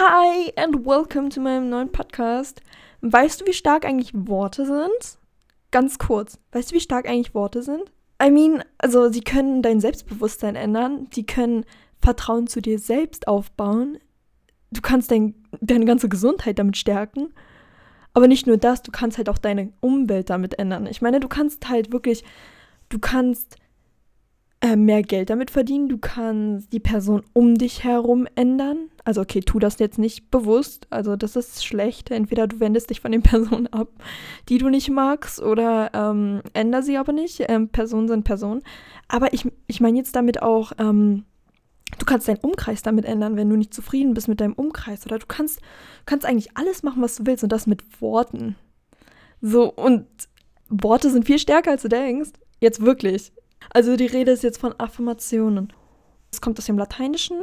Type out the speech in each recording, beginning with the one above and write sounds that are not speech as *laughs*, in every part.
Hi and welcome zu meinem neuen Podcast. Weißt du, wie stark eigentlich Worte sind? Ganz kurz. Weißt du, wie stark eigentlich Worte sind? I mean, also sie können dein Selbstbewusstsein ändern, sie können Vertrauen zu dir selbst aufbauen. Du kannst dein, deine ganze Gesundheit damit stärken. Aber nicht nur das, du kannst halt auch deine Umwelt damit ändern. Ich meine, du kannst halt wirklich, du kannst äh, mehr Geld damit verdienen, du kannst die Person um dich herum ändern. Also okay, tu das jetzt nicht bewusst, also das ist schlecht. Entweder du wendest dich von den *laughs* Personen ab, die du nicht magst, oder ähm, änder sie aber nicht. Ähm, Personen sind Personen. Aber ich, ich meine jetzt damit auch, ähm, du kannst deinen Umkreis damit ändern, wenn du nicht zufrieden bist mit deinem Umkreis. Oder du kannst, kannst eigentlich alles machen, was du willst und das mit Worten. So, und Worte sind viel stärker, als du denkst. Jetzt wirklich. Also die Rede ist jetzt von Affirmationen. Es kommt aus dem Lateinischen.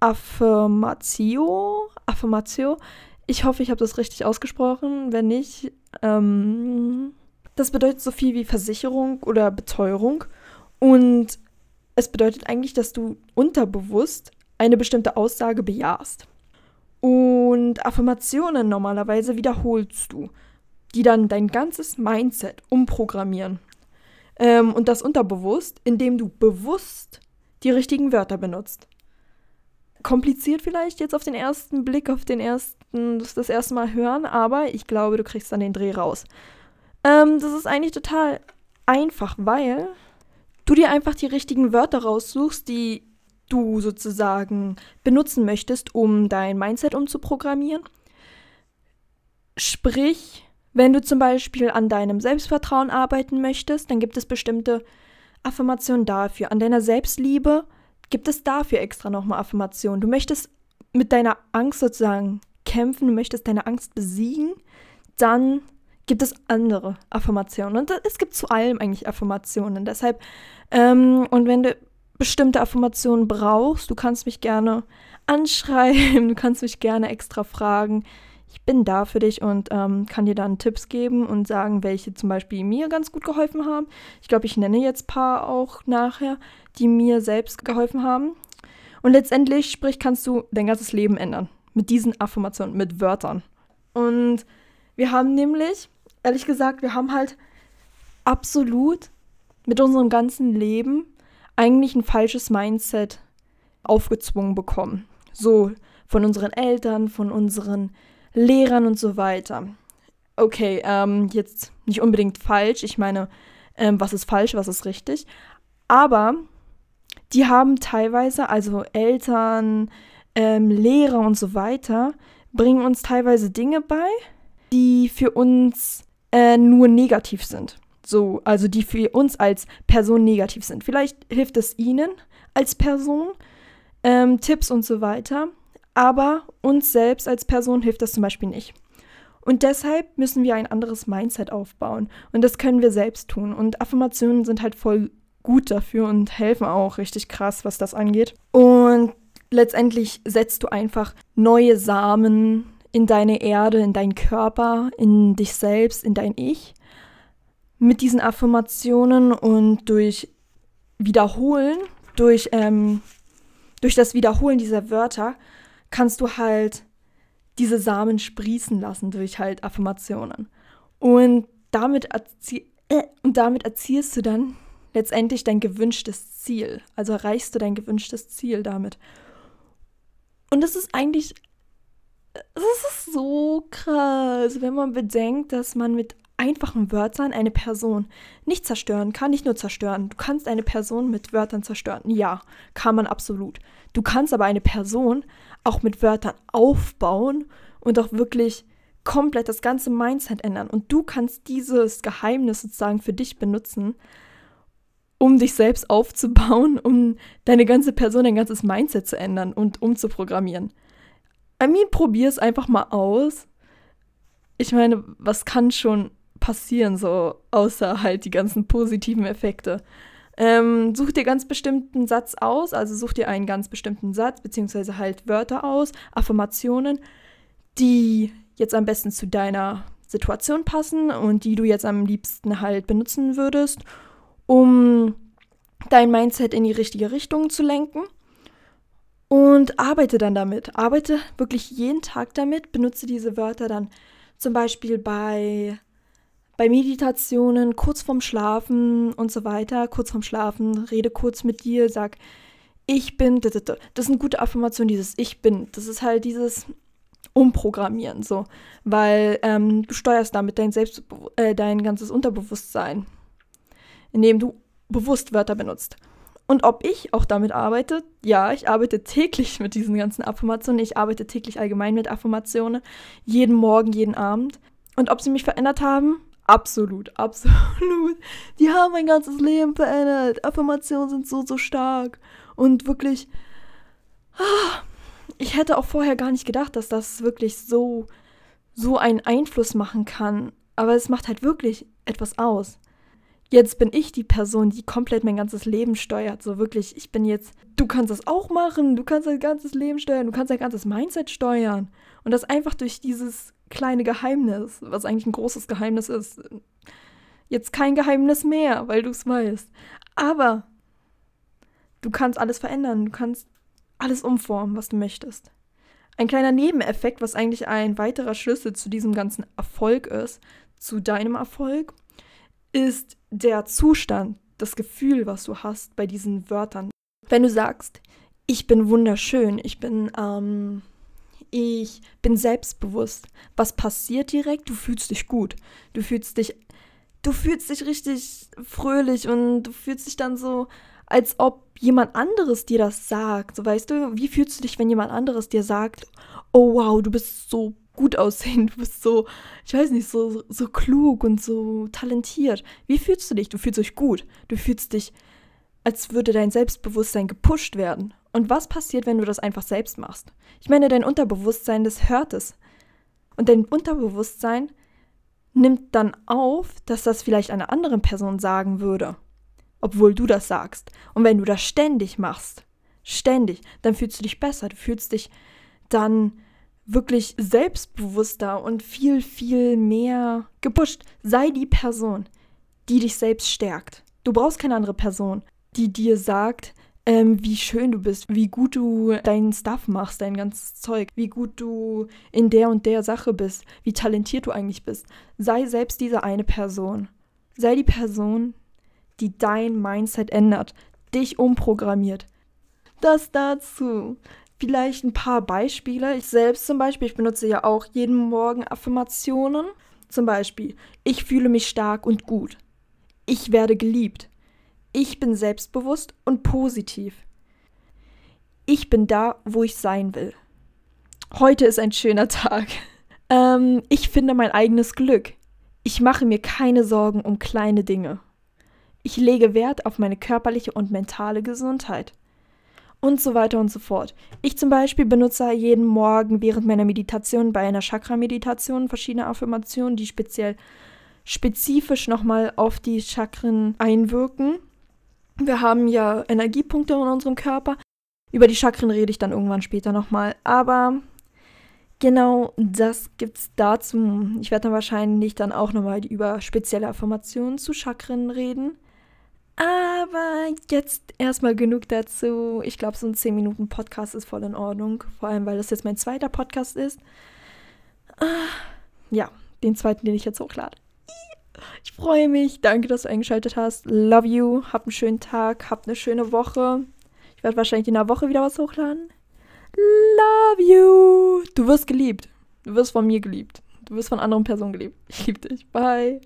Affirmatio. Affirmatio. Ich hoffe, ich habe das richtig ausgesprochen. Wenn nicht, ähm, das bedeutet so viel wie Versicherung oder Beteuerung. Und es bedeutet eigentlich, dass du unterbewusst eine bestimmte Aussage bejahst. Und Affirmationen normalerweise wiederholst du, die dann dein ganzes Mindset umprogrammieren. Ähm, und das unterbewusst, indem du bewusst die richtigen Wörter benutzt. Kompliziert vielleicht jetzt auf den ersten Blick, auf den ersten, das, erste Mal hören, aber ich glaube, du kriegst dann den Dreh raus. Ähm, das ist eigentlich total einfach, weil du dir einfach die richtigen Wörter raussuchst, die du sozusagen benutzen möchtest, um dein Mindset umzuprogrammieren. Sprich, wenn du zum Beispiel an deinem Selbstvertrauen arbeiten möchtest, dann gibt es bestimmte Affirmationen dafür. An deiner Selbstliebe gibt es dafür extra nochmal Affirmationen. Du möchtest mit deiner Angst sozusagen kämpfen, du möchtest deine Angst besiegen, dann gibt es andere Affirmationen. Und es gibt zu allem eigentlich Affirmationen. Deshalb, ähm, und wenn du bestimmte Affirmationen brauchst, du kannst mich gerne anschreiben, *laughs* du kannst mich gerne extra fragen ich bin da für dich und ähm, kann dir dann Tipps geben und sagen, welche zum Beispiel mir ganz gut geholfen haben. Ich glaube, ich nenne jetzt paar auch nachher, die mir selbst geholfen haben. Und letztendlich, sprich, kannst du dein ganzes Leben ändern. Mit diesen Affirmationen, mit Wörtern. Und wir haben nämlich, ehrlich gesagt, wir haben halt absolut mit unserem ganzen Leben eigentlich ein falsches Mindset aufgezwungen bekommen. So von unseren Eltern, von unseren Lehrern und so weiter. Okay, ähm, jetzt nicht unbedingt falsch. Ich meine, ähm, was ist falsch, was ist richtig. Aber die haben teilweise, also Eltern, ähm, Lehrer und so weiter, bringen uns teilweise Dinge bei, die für uns äh, nur negativ sind. So, also die für uns als Person negativ sind. Vielleicht hilft es ihnen als Person, ähm, Tipps und so weiter aber uns selbst als Person hilft das zum Beispiel nicht. Und deshalb müssen wir ein anderes Mindset aufbauen. Und das können wir selbst tun. Und Affirmationen sind halt voll gut dafür und helfen auch richtig krass, was das angeht. Und letztendlich setzt du einfach neue Samen in deine Erde, in deinen Körper, in dich selbst, in dein Ich. Mit diesen Affirmationen und durch Wiederholen, durch, ähm, durch das Wiederholen dieser Wörter kannst du halt diese Samen sprießen lassen durch halt Affirmationen. Und damit, erzie äh, und damit erzielst du dann letztendlich dein gewünschtes Ziel. Also erreichst du dein gewünschtes Ziel damit. Und das ist eigentlich, das ist so krass, wenn man bedenkt, dass man mit einfachen Wörtern eine Person nicht zerstören kann, nicht nur zerstören. Du kannst eine Person mit Wörtern zerstören. Ja, kann man absolut. Du kannst aber eine Person auch mit Wörtern aufbauen und auch wirklich komplett das ganze Mindset ändern. Und du kannst dieses Geheimnis sozusagen für dich benutzen, um dich selbst aufzubauen, um deine ganze Person, dein ganzes Mindset zu ändern und umzuprogrammieren. I mean, probier es einfach mal aus. Ich meine, was kann schon passieren, so außer halt die ganzen positiven Effekte? Ähm, such dir ganz bestimmten Satz aus, also such dir einen ganz bestimmten Satz, beziehungsweise halt Wörter aus, Affirmationen, die jetzt am besten zu deiner Situation passen und die du jetzt am liebsten halt benutzen würdest, um dein Mindset in die richtige Richtung zu lenken. Und arbeite dann damit. Arbeite wirklich jeden Tag damit. Benutze diese Wörter dann zum Beispiel bei, bei Meditationen, kurz vorm Schlafen und so weiter. Kurz vorm Schlafen, rede kurz mit dir, sag, ich bin. Das ist eine gute Affirmation, dieses Ich bin. Das ist halt dieses Umprogrammieren, so. Weil ähm, du steuerst damit dein, Selbstbe äh, dein ganzes Unterbewusstsein, indem du bewusst Wörter benutzt. Und ob ich auch damit arbeite? Ja, ich arbeite täglich mit diesen ganzen Affirmationen. Ich arbeite täglich allgemein mit Affirmationen. Jeden Morgen, jeden Abend. Und ob sie mich verändert haben? Absolut, *laughs* absolut. Die haben mein ganzes Leben verändert. Affirmationen sind so, so stark. Und wirklich, ah, ich hätte auch vorher gar nicht gedacht, dass das wirklich so, so einen Einfluss machen kann. Aber es macht halt wirklich etwas aus. Jetzt bin ich die Person, die komplett mein ganzes Leben steuert. So wirklich, ich bin jetzt, du kannst das auch machen, du kannst dein ganzes Leben steuern, du kannst dein ganzes Mindset steuern. Und das einfach durch dieses kleine Geheimnis, was eigentlich ein großes Geheimnis ist. Jetzt kein Geheimnis mehr, weil du es weißt. Aber Du kannst alles verändern, du kannst alles umformen, was du möchtest. Ein kleiner Nebeneffekt, was eigentlich ein weiterer Schlüssel zu diesem ganzen Erfolg ist, zu deinem Erfolg, ist der Zustand, das Gefühl, was du hast bei diesen Wörtern. Wenn du sagst, ich bin wunderschön, ich bin, ähm, ich bin selbstbewusst, was passiert direkt? Du fühlst dich gut. Du fühlst dich, du fühlst dich richtig fröhlich und du fühlst dich dann so, als ob jemand anderes dir das sagt. So weißt du, wie fühlst du dich, wenn jemand anderes dir sagt, oh wow, du bist so gut *laughs* aussehen, du bist so, ich weiß nicht, so, so klug und so talentiert. Wie fühlst du dich? Du fühlst dich gut. Du fühlst dich, als würde dein Selbstbewusstsein gepusht werden. Und was passiert, wenn du das einfach selbst machst? Ich meine, dein Unterbewusstsein, das hört es. Und dein Unterbewusstsein nimmt dann auf, dass das vielleicht einer anderen Person sagen würde obwohl du das sagst. Und wenn du das ständig machst, ständig, dann fühlst du dich besser, du fühlst dich dann wirklich selbstbewusster und viel, viel mehr gepusht. Sei die Person, die dich selbst stärkt. Du brauchst keine andere Person, die dir sagt, ähm, wie schön du bist, wie gut du deinen Stuff machst, dein ganzes Zeug, wie gut du in der und der Sache bist, wie talentiert du eigentlich bist. Sei selbst diese eine Person. Sei die Person, die dein Mindset ändert, dich umprogrammiert. Das dazu. Vielleicht ein paar Beispiele. Ich selbst zum Beispiel, ich benutze ja auch jeden Morgen Affirmationen. Zum Beispiel, ich fühle mich stark und gut. Ich werde geliebt. Ich bin selbstbewusst und positiv. Ich bin da, wo ich sein will. Heute ist ein schöner *laughs* Tag. Ähm, ich finde mein eigenes Glück. Ich mache mir keine Sorgen um kleine Dinge. Ich lege Wert auf meine körperliche und mentale Gesundheit. Und so weiter und so fort. Ich zum Beispiel benutze jeden Morgen während meiner Meditation bei einer Chakra-Meditation verschiedene Affirmationen, die speziell spezifisch nochmal auf die Chakren einwirken. Wir haben ja Energiepunkte in unserem Körper. Über die Chakren rede ich dann irgendwann später nochmal. Aber genau das gibt's dazu. Ich werde dann wahrscheinlich dann auch nochmal über spezielle Affirmationen zu Chakren reden. Aber jetzt erstmal genug dazu. Ich glaube, so ein 10 Minuten Podcast ist voll in Ordnung. Vor allem, weil das jetzt mein zweiter Podcast ist. Ah, ja, den zweiten, den ich jetzt hochlade. Ich freue mich. Danke, dass du eingeschaltet hast. Love you. Hab einen schönen Tag. Hab eine schöne Woche. Ich werde wahrscheinlich in einer Woche wieder was hochladen. Love you. Du wirst geliebt. Du wirst von mir geliebt. Du wirst von anderen Personen geliebt. Ich liebe dich. Bye.